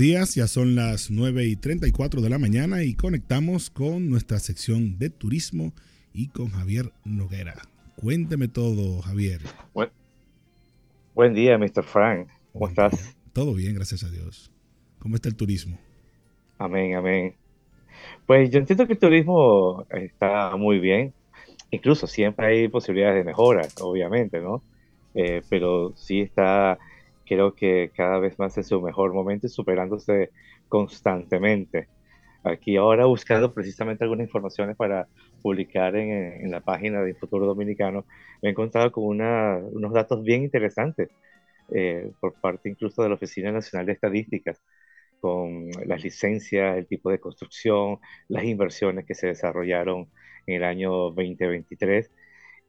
días, ya son las 9 y 34 de la mañana y conectamos con nuestra sección de turismo y con Javier Noguera. Cuénteme todo, Javier. Buen, día, Mr. Frank. ¿Cómo estás? Todo bien, gracias a Dios. ¿Cómo está el turismo? Amén, amén. Pues yo entiendo que el turismo está muy bien. Incluso siempre hay posibilidades de mejora, obviamente, ¿no? Eh, pero sí está creo que cada vez más en su mejor momento y superándose constantemente. Aquí ahora buscando precisamente algunas informaciones para publicar en, la página de Futuro Dominicano, me he encontrado con unos datos bien interesantes eh, por parte incluso de la Oficina Nacional de Estadísticas, con las licencias, el tipo de construcción, las inversiones que se desarrollaron en el año 2023.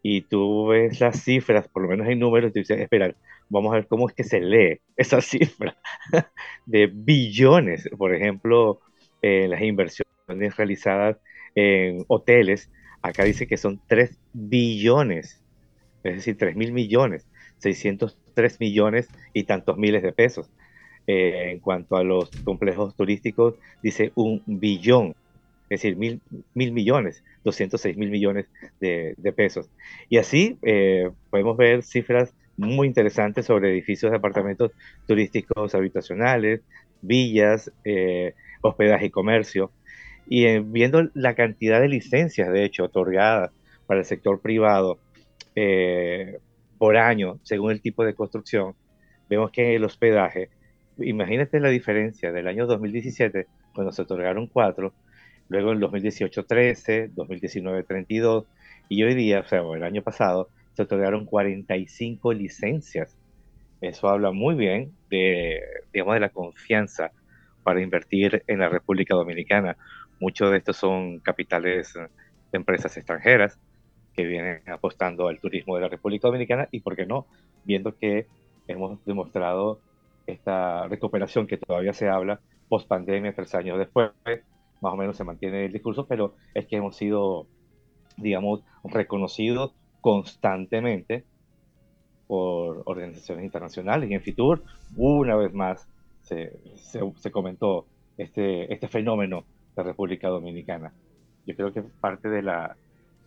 Y tú ves las cifras, por lo menos en números, y tú dices, espera, vamos a ver cómo es que se lee esa cifra de billones, por ejemplo, eh, las inversiones realizadas en hoteles, acá dice que son 3 billones, es decir, 3 mil millones, 603 millones y tantos miles de pesos. Eh, en cuanto a los complejos turísticos, dice un billón, es decir, mil, mil millones, 206 mil millones de, pesos. Y así eh, podemos ver cifras muy interesante sobre edificios de apartamentos turísticos habitacionales, villas, eh, hospedaje y comercio. Y eh, viendo la cantidad de licencias, de hecho, otorgadas para el sector privado eh, por año, según el tipo de construcción, vemos que el hospedaje, imagínate la diferencia del año 2017, cuando se otorgaron cuatro, luego en 2018 13, 2019 32, y hoy día, o sea, el año pasado, se otorgaron 45 licencias. Eso habla muy bien de, digamos, de la confianza para invertir en la República Dominicana. Muchos de estos son capitales de empresas extranjeras que vienen apostando al turismo de la República Dominicana y, ¿por qué no? Viendo que hemos demostrado esta recuperación que todavía se habla post pandemia, tres años después, más o menos se mantiene el discurso, pero es que hemos sido, digamos, reconocidos constantemente por organizaciones internacionales y en Fitur una vez más se, se, comentó este, este fenómeno de República Dominicana. Yo creo que parte de la,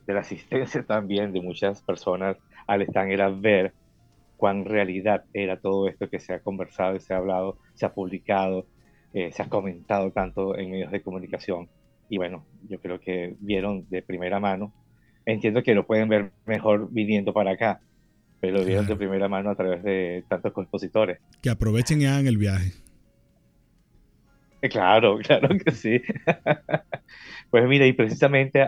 de la asistencia también de muchas personas al stand era ver cuán realidad era todo esto que se ha conversado y se ha hablado, se ha publicado, eh, se ha comentado tanto en medios de comunicación. Y bueno, yo creo que vieron de primera mano entiendo que lo pueden ver mejor viniendo para acá, pero lo vieron de primera mano a través de tantos compositores. Que aprovechen y hagan el viaje. Eh, claro, claro que sí. pues mira, y precisamente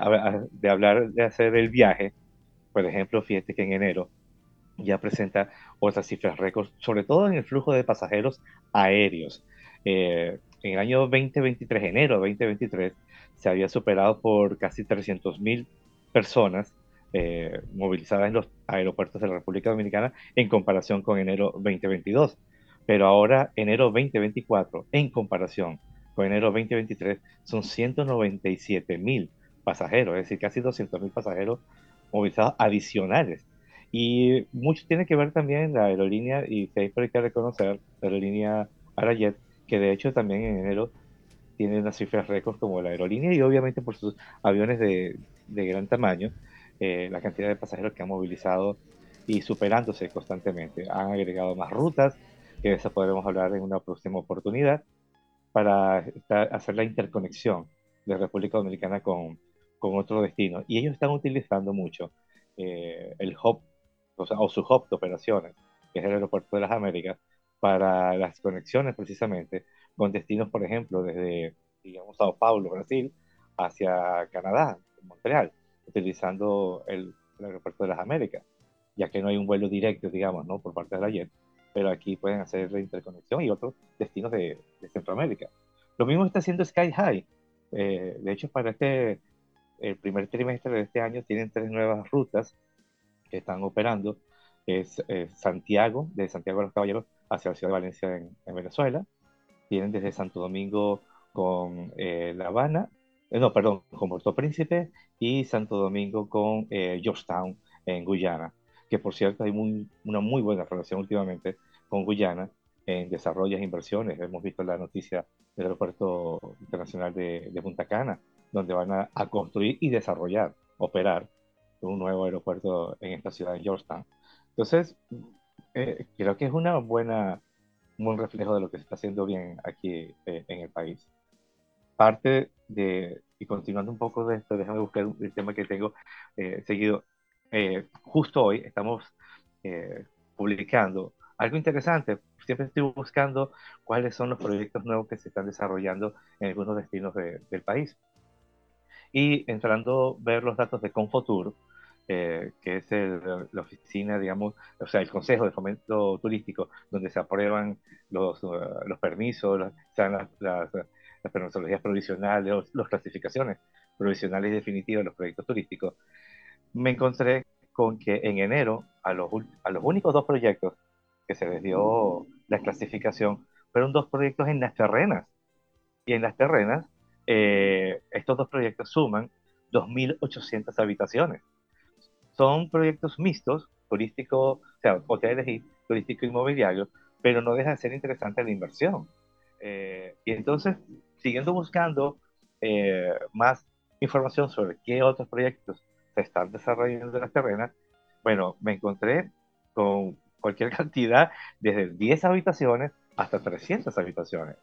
de hablar de hacer el viaje, por ejemplo, fíjate que en enero ya presenta otras cifras récords, sobre todo en el flujo de pasajeros aéreos. Eh, en el año 2023, enero 2023, se había superado por casi 300 mil personas eh, movilizadas en los aeropuertos de la República Dominicana en comparación con enero 2022. Pero ahora, enero 2024, en comparación con enero 2023, son 197 mil pasajeros, es decir, casi 200 mil pasajeros movilizados adicionales. Y mucho tiene que ver también la aerolínea, y hay que reconocer la aerolínea Arayet, que de hecho también en enero tiene unas cifras récords como la aerolínea y obviamente por sus aviones de, de gran tamaño, eh, la cantidad de pasajeros que han movilizado y superándose constantemente. Han agregado más rutas, que de eso podremos hablar en una próxima oportunidad, para hacer la interconexión de República Dominicana con, con otro destino. Y ellos están utilizando mucho eh, el hub, o, sea, o su hub de operaciones, que es el Aeropuerto de las Américas, para las conexiones precisamente con destinos, por ejemplo, desde, digamos, Sao Paulo, Brasil, hacia Canadá, Montreal, utilizando el, aeropuerto de las Américas, ya que no hay un vuelo directo, digamos, ¿no? por parte de la JET, pero aquí pueden hacer la interconexión y otros destinos de, Centroamérica. Lo mismo está haciendo Sky High. Eh, de hecho, para este el primer trimestre de este año tienen tres nuevas rutas que están operando. Es eh, Santiago, de Santiago de los Caballeros hacia la ciudad de Valencia en, Venezuela. Tienen desde Santo Domingo con eh, La Habana eh, no, perdón, con Puerto Príncipe y Santo Domingo con eh, Georgetown en Guyana, que por cierto hay una muy buena relación últimamente con Guyana en desarrollos e inversiones. Hemos visto la noticia del Aeropuerto Internacional de, Punta Cana, donde van a, construir y desarrollar, operar un nuevo aeropuerto en esta ciudad de Georgetown. Entonces, eh, creo que es una buena, un reflejo de lo que se está haciendo bien aquí eh, en el país. Parte de, y continuando un poco de esto, déjame buscar el tema que tengo eh, seguido. justo hoy estamos publicando algo interesante, siempre estoy buscando cuáles son los proyectos nuevos que se están desarrollando en algunos destinos del país. Y entrando a ver los datos de Confotur, eh, que es la oficina, digamos, o sea, el Consejo de Fomento Turístico, donde se aprueban los, uh, los permisos, las, las, las, las provisionales, las clasificaciones provisionales y definitivas de los proyectos turísticos, me encontré con que en enero a los, a los únicos dos proyectos que se les dio la clasificación, fueron dos proyectos en las terrenas. Y en las terrenas, eh, estos dos proyectos suman 2.800 habitaciones. Son proyectos mixtos, turístico, o sea, hoteles y turístico inmobiliario, pero no deja de ser interesante la inversión. Eh, y entonces, siguiendo buscando eh, más información sobre qué otros proyectos se están desarrollando en las terrenas, bueno, me encontré con cualquier cantidad, desde 10 habitaciones hasta 300 habitaciones.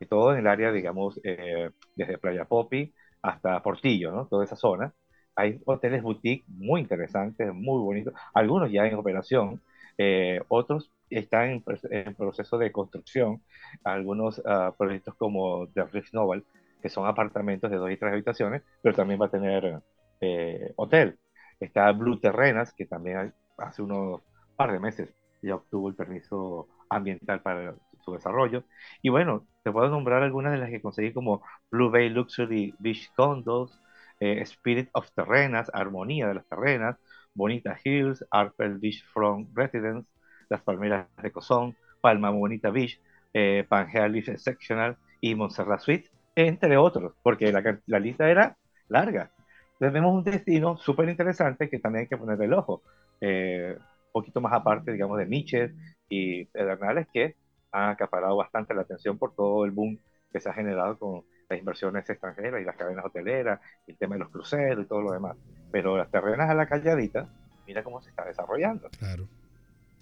Y todo en el área, digamos, eh, desde Playa Popi hasta Portillo, ¿no? Toda esa zona. Hay hoteles boutique muy interesantes, muy bonitos, algunos ya en operación, eh, otros están en, proceso de construcción, algunos ah, proyectos como The Rich Novel, que son apartamentos de dos y tres habitaciones, pero también va a tener eh, hotel. Está Blue Terrenas, que también hace unos par de meses ya obtuvo el permiso ambiental para su desarrollo. Y bueno, te puedo nombrar algunas de las que conseguí como Blue Bay Luxury Beach Condos, eh, Spirit of Terrenas, Armonía de las Terrenas, Bonita Hills, Arpel Beach Front Residence, Las Palmeras de Cozón, Palma Bonita Beach, eh, Pangea Beach Sectional y Montserrat Suite, entre otros, porque la, la lista era larga. Tenemos un destino súper interesante que también hay que poner el ojo. Eh, poquito más aparte, digamos, de niches y Pedernales que han acaparado bastante la atención por todo el boom que se ha generado con las inversiones extranjeras y las cadenas hoteleras, el tema de los cruceros y todo lo demás. Pero las terrenas a la calladita, mira cómo se está desarrollando. Claro.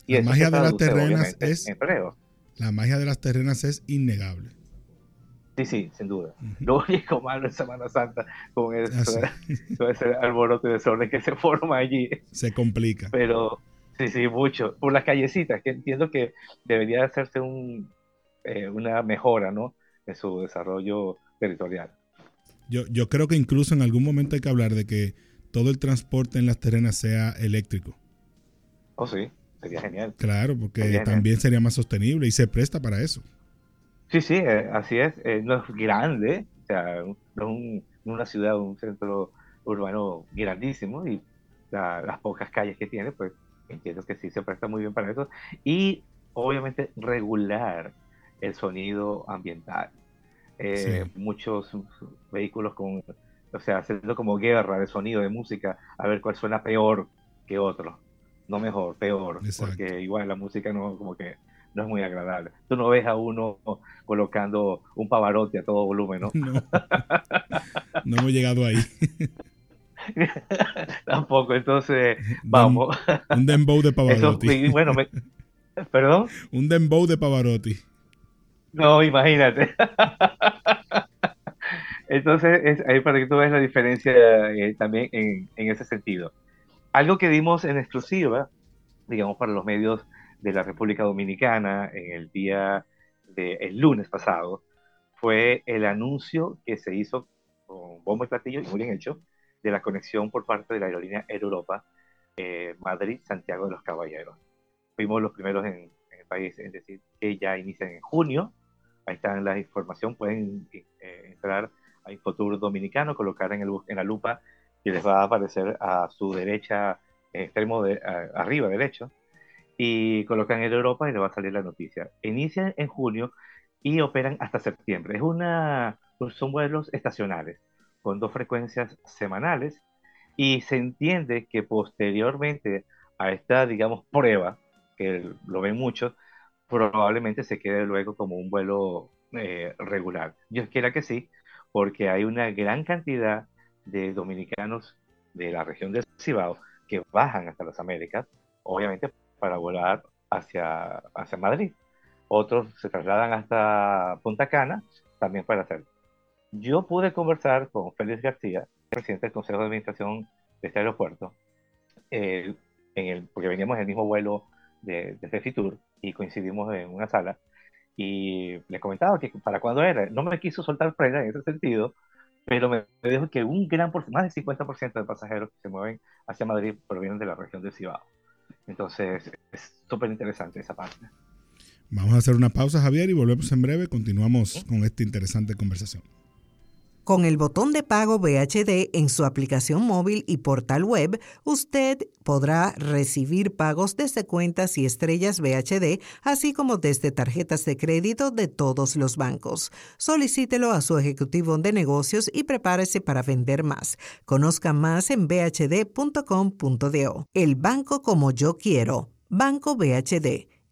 Y la magia de las terrenas es La magia de las terrenas es innegable. Sí, sí, sin duda. Lo único malo en Semana Santa con eso, ah, ese alboroto de desorden que se forma allí. Se complica. Pero Sí, sí, mucho. Por las callecitas, que entiendo que debería hacerse un, eh, una mejora, ¿no? En su desarrollo territorial. Yo, yo creo que incluso en algún momento hay que hablar de que todo el transporte en las terrenas sea eléctrico. Oh, sí, sería genial. Claro, porque también sería más sostenible y se presta para eso. Sí, sí, eh, así es. Eh, no es grande, o sea, no es una ciudad, un centro urbano grandísimo y las pocas calles que tiene, pues entiendo que sí se presta muy bien para eso. Y obviamente regular el sonido ambiental. Eh, muchos vehículos con, o sea, haciendo como guerra de sonido, de música, a ver cuál suena peor que otro. No mejor, peor. Porque igual la música no, como que no es muy agradable. Tú no ves a uno colocando un pavarotti a todo volumen, ¿no? No, no hemos llegado ahí. Tampoco, entonces vamos. Un dembow de Pavarotti. bueno, ¿Perdón? Un dembow de Pavarotti. No, imagínate. Entonces, es ahí para que tú veas la diferencia eh, también en, en, ese sentido. Algo que dimos en exclusiva, digamos, para los medios de la República Dominicana en el día del el lunes pasado, fue el anuncio que se hizo con bombo y platillo, y muy bien hecho, de la conexión por parte de la aerolínea Air Europa eh, Madrid-Santiago de los Caballeros. Fuimos los primeros en, el país, es decir, que ya inician en junio. Ahí está la información, pueden eh, entrar a Infotour Dominicano, colocar en, el, en la lupa y les va a aparecer a su derecha, extremo de arriba derecho, y colocan Air Europa y les va a salir la noticia. Inician en junio y operan hasta septiembre. Es una, son vuelos estacionales con dos frecuencias semanales y se entiende que posteriormente a esta, digamos, prueba, que lo ven muchos, probablemente se quede luego como un vuelo eh, regular. Yo quiera que sí, porque hay una gran cantidad de dominicanos de la región del Cibao que bajan hasta las Américas, obviamente para volar hacia, hacia Madrid. Otros se trasladan hasta Punta Cana también para hacerlo. Yo pude conversar con Félix García, presidente del Consejo de Administración de este aeropuerto, en el, porque veníamos en el mismo vuelo de, de y coincidimos en una sala y le comentaba que para cuándo era. No me quiso soltar prenda en ese sentido, pero me, dijo que un gran porcentaje, más del 50% de pasajeros que se mueven hacia Madrid provienen de la región del Cibao. Entonces, es súper interesante esa parte. Vamos a hacer una pausa, Javier, y volvemos en breve. Continuamos con esta interesante conversación. Con el botón de pago VHD en su aplicación móvil y portal web, usted podrá recibir pagos desde cuentas y estrellas VHD, así como desde tarjetas de crédito de todos los bancos. Solicítelo a su ejecutivo de negocios y prepárese para vender más. Conozca más en bhd.com.do. El banco como yo quiero. Banco VHD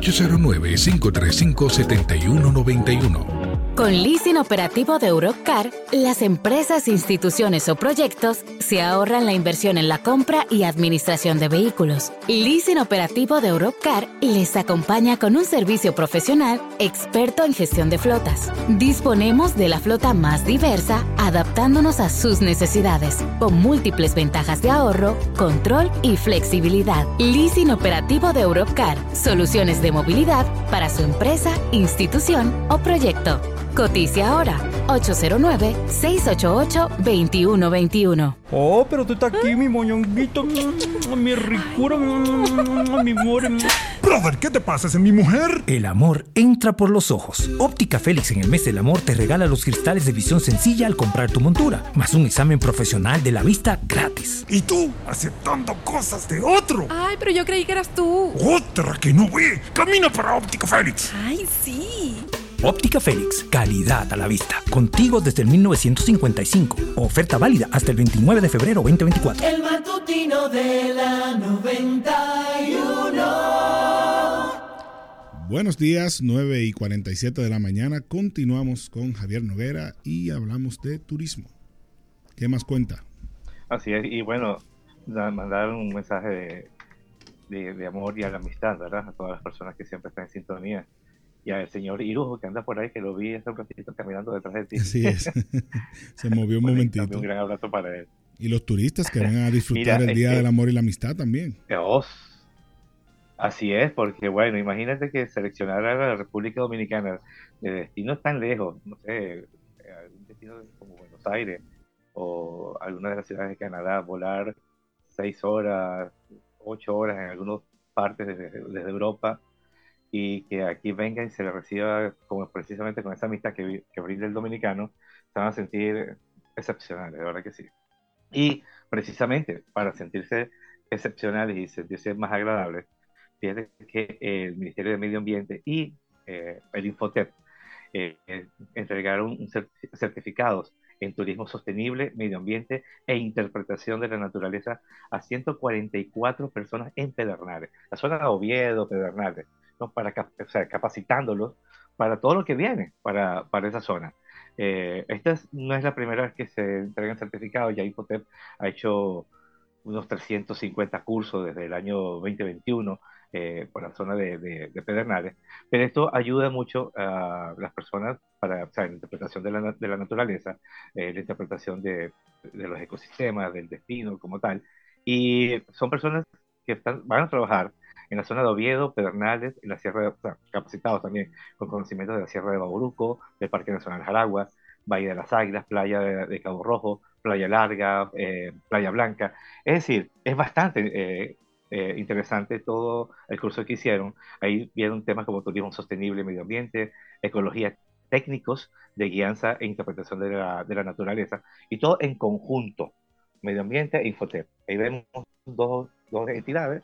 809-535-7191. Con leasing operativo de Europcar, las empresas, instituciones o proyectos se ahorran la inversión en la compra y administración de vehículos. Leasing operativo de Europcar les acompaña con un servicio profesional experto en gestión de flotas. Disponemos de la flota más diversa, adaptándonos a sus necesidades, con múltiples ventajas de ahorro, control y flexibilidad. Leasing operativo de Europcar, soluciones de movilidad para su empresa, institución o proyecto. Coticia ahora 809-688-2121. Oh, pero tú estás aquí, mi moñonguito, mi ricura, mi amor. Brother, ¿qué te pasa? ¿Es mi mujer? El amor entra por los ojos. Óptica Félix en el mes del amor te regala los cristales de visión sencilla al comprar tu montura, más un examen profesional de la vista gratis. ¿Y tú? Aceptando cosas de otro. Ay, pero yo creí que eras tú. Otra que no ve. Camina para Óptica Félix. Ay, sí. Óptica Félix, calidad a la vista. Contigo desde el 1955. Oferta válida hasta el 29 de febrero 2024. El matutino de la 91. Buenos días, 9 y 47 de la mañana. Continuamos con Javier Noguera y hablamos de turismo. ¿Qué más cuenta? Así es, y bueno, mandar un mensaje de, de, de amor y a la amistad, ¿verdad? A todas las personas que siempre están en sintonía y al señor Irujo que anda por ahí, que lo vi hace un ratito caminando detrás de ti. Así es. Se movió un momentito. Un gran abrazo para él. Y los turistas que van a disfrutar el Día del Amor y la Amistad también. Dios. Así es, porque bueno, imagínate que seleccionar a la República Dominicana de destinos tan lejos, no sé, algún destino como Buenos Aires o alguna de las ciudades de Canadá, volar seis horas, ocho horas en algunas partes desde, desde Europa, y que aquí venga y se le reciba como precisamente con esa amistad que, que brinda el dominicano, se van a sentir excepcionales, de verdad que sí. Y precisamente para sentirse excepcionales y sentirse más agradables, fíjate que el Ministerio de Medio Ambiente y eh, el Infotep eh, entregaron certificados en turismo sostenible, medio ambiente e interpretación de la naturaleza a 144 personas en Pedernales, la zona de Oviedo, Pedernales, para capacitándolos para todo lo que viene para, para esa zona. Eh, esta no es la primera vez que se entregan certificados, ya Infotep ha hecho unos 350 cursos desde el año 2021 eh, por la zona de, de, Pedernales, pero esto ayuda mucho a las personas para la interpretación de la, naturaleza, eh, la interpretación de, los ecosistemas, del destino como tal, y son personas que van a trabajar en la zona de Oviedo, Pedernales, en la Sierra de, capacitados también con conocimientos de la Sierra de Bauruco, del Parque Nacional Jaragua, Valle de las Águilas, Playa de, Cabo Rojo, Playa Larga, eh, Playa Blanca. Es decir, es bastante eh, eh, interesante todo el curso que hicieron. Ahí vieron temas como turismo sostenible, medio ambiente, ecología, técnicos de guianza e interpretación de la, de la naturaleza, y todo en conjunto, medio ambiente e infotep. Ahí vemos dos, dos entidades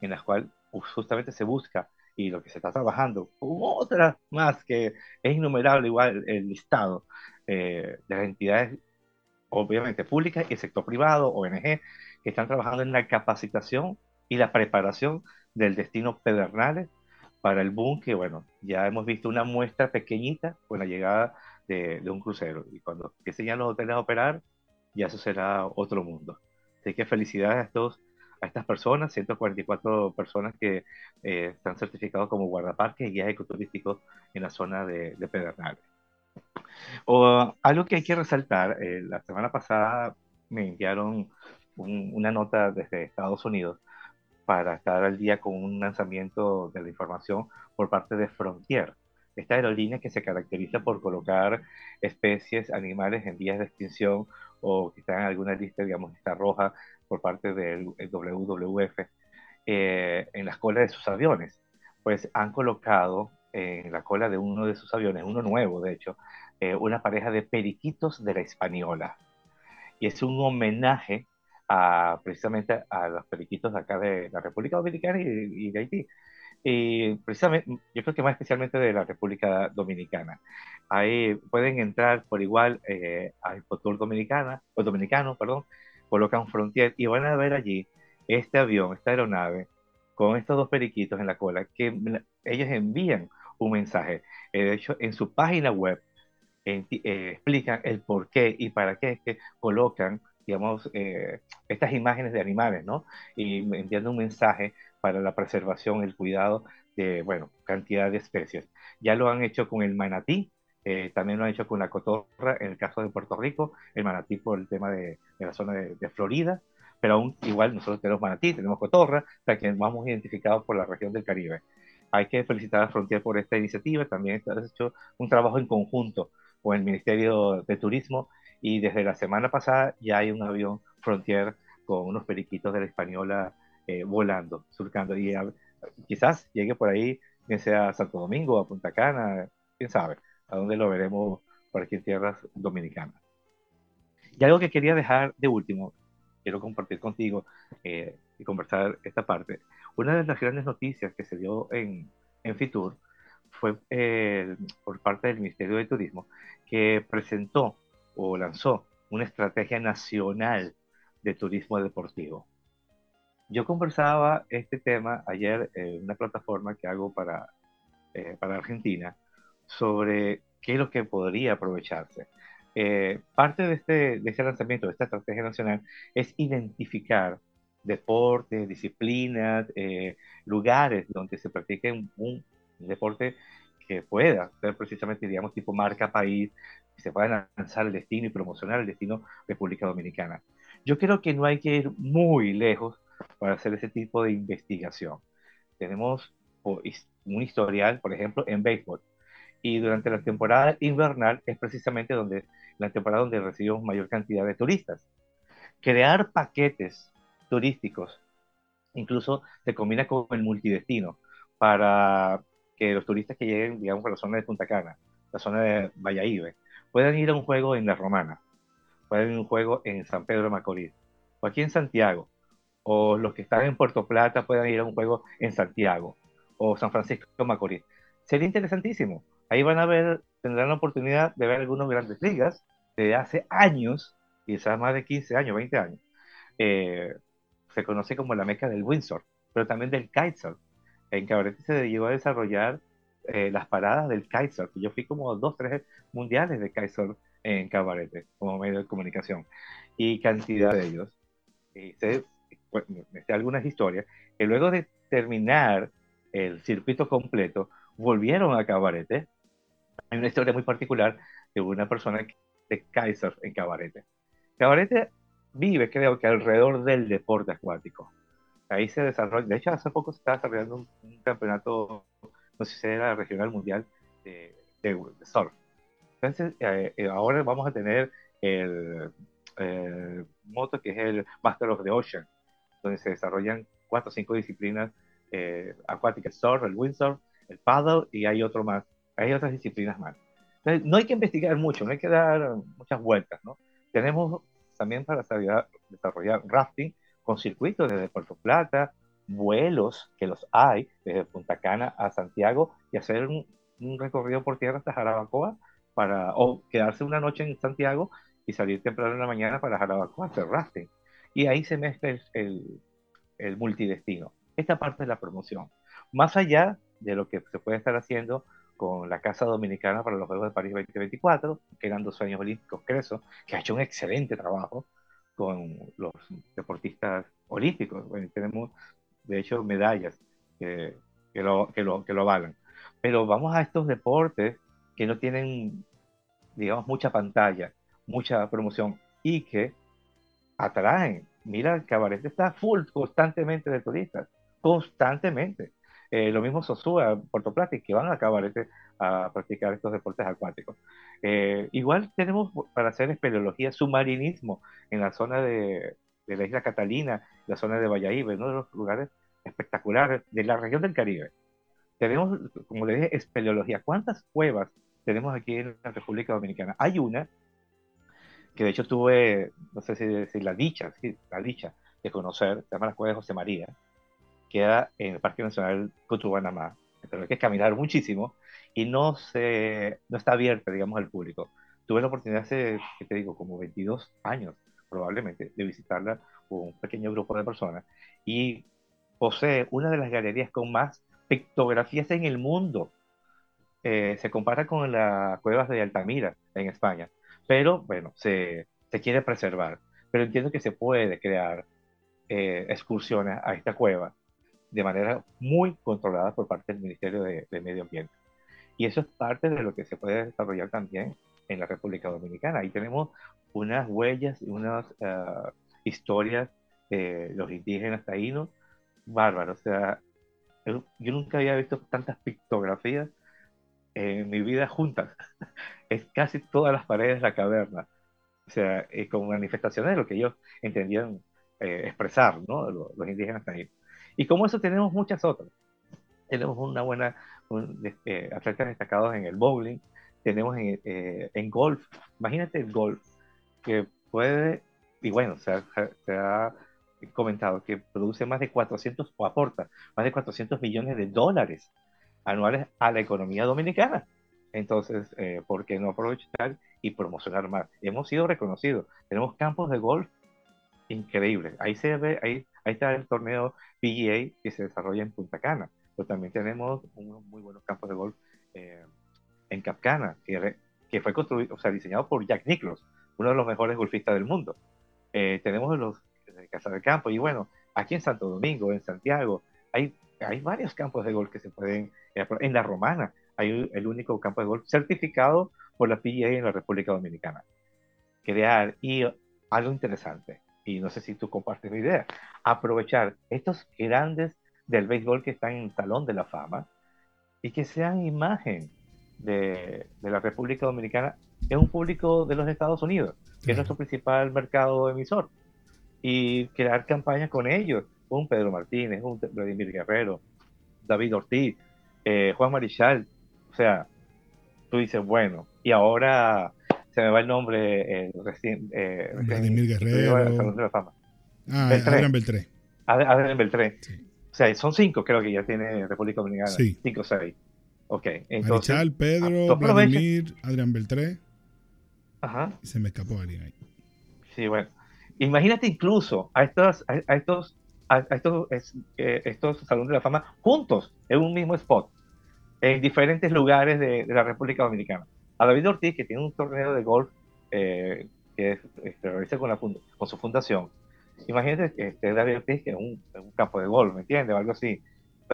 en las cuales justamente se busca y lo que se está trabajando, otras más que es innumerable igual el listado eh, de las entidades, obviamente públicas y sector privado, ONG, que están trabajando en la capacitación y la preparación del destino Pedernales para el boom que, bueno, ya hemos visto una muestra pequeñita con la llegada de, un crucero. Y cuando empiecen ya los hoteles a operar, ya eso será otro mundo. Así que felicidades a, estos, a estas personas, 144 personas que eh, están certificados como guardaparques y guías ecoturísticos en la zona de, Pedernales. O, algo que hay que resaltar, eh, la semana pasada me enviaron una nota desde Estados Unidos para estar al día con un lanzamiento de la información por parte de Frontier. Esta aerolínea que se caracteriza por colocar especies animales en vías de extinción o que están en alguna lista, digamos, está roja por parte del WWF eh, en las colas de sus aviones. Pues han colocado en la cola de uno de sus aviones, uno nuevo de hecho, eh, una pareja de periquitos de la Española. Y es un homenaje a, precisamente a los periquitos de acá de la República Dominicana y, de Haití. Y precisamente, yo creo que más especialmente de la República Dominicana. Ahí pueden entrar por igual eh, a Infotour Dominicana, o Dominicano, perdón, colocan Frontier y van a ver allí este avión, esta aeronave, con estos dos periquitos en la cola, que ellos envían un mensaje. Eh, de hecho, en su página web eh, explican el por qué y para qué es que colocan digamos, eh, estas imágenes de animales, ¿no? Y enviando un mensaje para la preservación, el cuidado de, bueno, cantidad de especies. Ya lo han hecho con el manatí, eh, también lo han hecho con la cotorra en el caso de Puerto Rico, el manatí por el tema de, la zona de, Florida, pero aún igual nosotros tenemos manatí, tenemos cotorra, o sea que vamos identificados por la región del Caribe. Hay que felicitar a Frontier por esta iniciativa, también ha hecho un trabajo en conjunto con el Ministerio de Turismo y desde la semana pasada ya hay un avión Frontier con unos periquitos de la española eh, volando, surcando. Y quizás llegue por ahí, bien sea a Santo Domingo, a Punta Cana, quién sabe, a dónde lo veremos por aquí en tierras dominicanas. Y algo que quería dejar de último, quiero compartir contigo eh, y conversar esta parte. Una de las grandes noticias que se dio en, en Fitur fue eh, por parte del Ministerio de Turismo, que presentó o lanzó una estrategia nacional de turismo deportivo. Yo conversaba este tema ayer en una plataforma que hago para, eh, para Argentina sobre qué es lo que podría aprovecharse. Eh, parte de este, de este lanzamiento, de esta estrategia nacional, es identificar deportes, disciplinas, eh, lugares donde se practique un, deporte que pueda ser precisamente, digamos, tipo marca país, se puedan lanzar el destino y promocionar el destino República Dominicana. Yo creo que no hay que ir muy lejos para hacer ese tipo de investigación. Tenemos un historial, por ejemplo, en béisbol. Y durante la temporada invernal es precisamente donde, la temporada donde recibimos mayor cantidad de turistas. Crear paquetes turísticos, incluso se combina con el multidestino, para que los turistas que lleguen, digamos, a la zona de Punta Cana, la zona de Valladolid, pueden ir a un juego en La Romana, pueden ir a un juego en San Pedro de Macorís, o aquí en Santiago, o los que están en Puerto Plata puedan ir a un juego en Santiago, o San Francisco de Macorís. Sería interesantísimo. Ahí van a ver, tendrán la oportunidad de ver algunos grandes ligas de hace años, quizás más de 15 años, 20 años. Eh, se conoce como la meca del Windsor, pero también del kitesurf. En Cabarete se llegó a desarrollar eh, las paradas del Kaiser. Yo fui como dos, tres mundiales de Kaiser en Cabarete como medio de comunicación y cantidad de ellos. Y sé, me sé algunas historias que luego de terminar el circuito completo volvieron a Cabarete. Hay una historia muy particular de una persona de Kaiser en Cabarete. Cabarete vive, creo que alrededor del deporte acuático. Ahí se desarrolla, de hecho, hace poco se está desarrollando un campeonato no sé si era regional mundial de, de, surf. Entonces, eh, eh, ahora vamos a tener el, moto que es el Master of the Ocean, donde se desarrollan cuatro o cinco disciplinas eh, acuáticas, el surf, el windsurf, el paddle y hay otro más, hay otras disciplinas más. Entonces, no hay que investigar mucho, no hay que dar muchas vueltas, ¿no? Tenemos también para desarrollar rafting con circuitos desde Puerto Plata, vuelos, que los hay, desde Punta Cana a Santiago, y hacer un, recorrido por tierra hasta Jarabacoa, para, o quedarse una noche en Santiago y salir temprano en la mañana para Jarabacoa a hacer rafting. Y ahí se mezcla el, el, multidestino. Esta parte de la promoción. Más allá de lo que se puede estar haciendo con la Casa Dominicana para los Juegos de París 2024, que eran dos sueños olímpicos, Creso, que ha hecho un excelente trabajo con los deportistas olímpicos. Bueno, tenemos de hecho, medallas que, lo, que, lo, que lo avalan. Pero vamos a estos deportes que no tienen, digamos, mucha pantalla, mucha promoción y que atraen. Mira, el cabaret está full constantemente de turistas, constantemente. Eh, lo mismo Sosúa, Puerto Plata, que van a cabaret a practicar estos deportes acuáticos. Eh, igual tenemos para hacer espeleología, submarinismo en la zona de, de la isla Catalina, la zona de Valladolid, uno de los lugares espectaculares de la región del Caribe. Tenemos, como le dije, espeleología. ¿Cuántas cuevas tenemos aquí en la República Dominicana? Hay una que de hecho tuve, no sé si decir la dicha, sí, la dicha de conocer, se llama la Cueva de José María, queda en el Parque Nacional Cutubanamá. Pero hay que caminar muchísimo y no, se, no está abierta, digamos, al público. Tuve la oportunidad hace, ¿qué te digo?, como 22 años probablemente, de visitarla con un pequeño grupo de personas y posee una de las galerías con más pictografías en el mundo. Eh, se compara con las cuevas de Altamira en España, pero bueno, se, se quiere preservar. Pero entiendo que se puede crear eh, excursiones a esta cueva de manera muy controlada por parte del Ministerio de, Medio Ambiente. Y eso es parte de lo que se puede desarrollar también en la República Dominicana. Ahí tenemos unas huellas y unas uh, historias de los indígenas taínos bárbaros. O sea, yo, nunca había visto tantas pictografías en mi vida juntas. es casi todas las paredes de la caverna. O sea, es como manifestaciones de lo que ellos entendían eh, expresar, ¿no? Los, indígenas taínos. Y como eso tenemos muchas otras. Tenemos una buena un, eh, atletas destacados en el bowling, tenemos en, eh, en golf. Imagínate el golf que puede, y bueno, se ha, comentado que produce más de 400 o aporta más de 400 millones de dólares anuales a la economía dominicana. Entonces, eh, ¿por qué no aprovechar y promocionar más? Hemos sido reconocidos. Tenemos campos de golf increíbles. Ahí se ve, ahí, ahí está el torneo PGA que se desarrolla en Punta Cana. Pero también tenemos unos muy buenos campos de golf eh, en Capcana, que, que fue construido, o sea, diseñado por Jack Nicklaus, uno de los mejores golfistas del mundo. Eh, tenemos los de Casa del Campo y bueno, aquí en Santo Domingo, en Santiago, hay, hay varios campos de golf que se pueden, eh, en la Romana hay el único campo de golf certificado por la PGA en la República Dominicana. Crear y algo interesante, y no sé si tú compartes mi idea, aprovechar estos grandes del béisbol que están en el Salón de la Fama y que sean imagen de, de la República Dominicana es un público de los Estados Unidos, que es nuestro principal mercado emisor. Y crear campañas con ellos, un Pedro Martínez, un Vladimir Guerrero, David Ortiz, eh, Juan Marichal. O sea, tú dices, bueno, y ahora se me va el nombre eh, recién, eh, Vladimir Guerrero. Ah, Adrián Beltré. Adrián Beltré. O sea, son cinco creo que ya tiene República Dominicana. Sí. Cinco o seis. Ok. Entonces, Marichal, Pedro, Vladimir, Adrián Beltré. Ajá. Y se me escapó alguien ahí. Sí, bueno. Imagínate incluso a estos, a, estos, a estos, eh, estos salones de la fama juntos en un mismo spot, en diferentes lugares de, la República Dominicana. A David Ortiz, que tiene un torneo de golf eh, que se realiza con, la, con su fundación. Imagínate que este David Ortiz, que es un, un, campo de golf, ¿me entiendes? O algo así.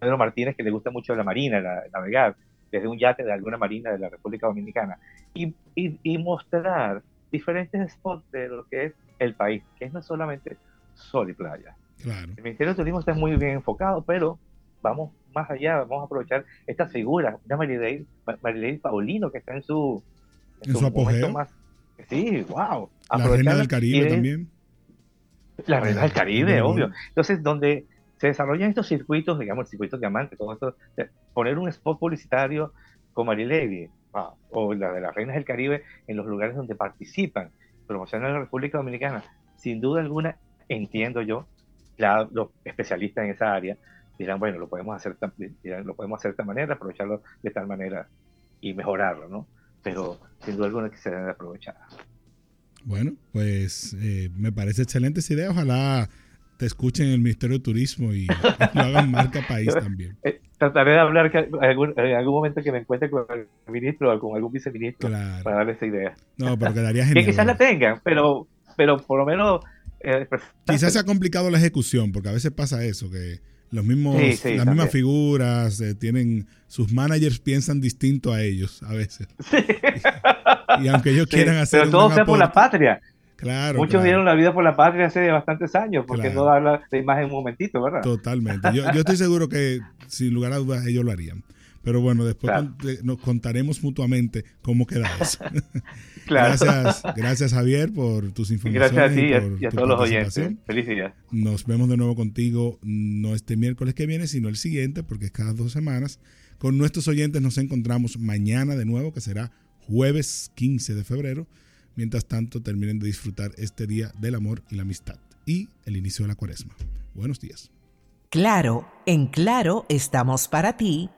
Pedro Martínez, que le gusta mucho la marina, la, navegar desde un yate de alguna marina de la República Dominicana y, y, mostrar diferentes spots de lo que es el país, que no es solamente sol y playa. El Ministerio de Turismo está muy bien enfocado, pero vamos más allá, vamos a aprovechar esta figura, una Marilyn, Paulino que está en su, en, su, apogeo. Más, sí, wow. La reina del Caribe también. La reina del Caribe, obvio. Entonces, donde se desarrollan estos circuitos, digamos, el circuito diamante, todo esto, poner un spot publicitario como Arilevi ah, o la de las Reinas del Caribe en los lugares donde participan, promocionan la República Dominicana, sin duda alguna, entiendo yo, los especialistas en esa área dirán, bueno, lo podemos hacer, lo podemos hacer de esta manera, aprovecharlo de tal manera y mejorarlo, ¿no? Pero sin duda alguna que se debe aprovechar. Bueno, pues eh, me parece excelente esa idea. Ojalá te escuchen en el Ministerio de Turismo y, lo hagan marca país también. Eh, trataré de hablar que en algún, momento que me encuentre con el ministro o con algún viceministro para darle esa idea. No, pero quedaría genial. que quizás la tengan, pero, pero por lo menos... Eh, quizás se ha complicado la ejecución, porque a veces pasa eso, que los mismos, las mismas figuras eh, tienen, sus managers piensan distinto a ellos a veces. Y, aunque ellos quieran hacer. Pero todo sea por la patria. Claro. Muchos dieron la vida por la patria hace bastantes años, porque no dar la, imagen un momentito, ¿verdad? Totalmente. Yo, yo estoy seguro que, sin lugar a dudas, ellos lo harían. Pero bueno, después nos contaremos mutuamente cómo queda eso. Gracias, gracias Javier por tus informaciones. Gracias a ti y a, todos los oyentes. Feliz día. Nos vemos de nuevo contigo no este miércoles que viene, sino el siguiente, porque es cada dos semanas. Con nuestros oyentes nos encontramos mañana de nuevo, que será jueves 15 de febrero. Mientras tanto, terminen de disfrutar este día del amor y la amistad y el inicio de la cuaresma. Buenos días. Claro, en Claro estamos para ti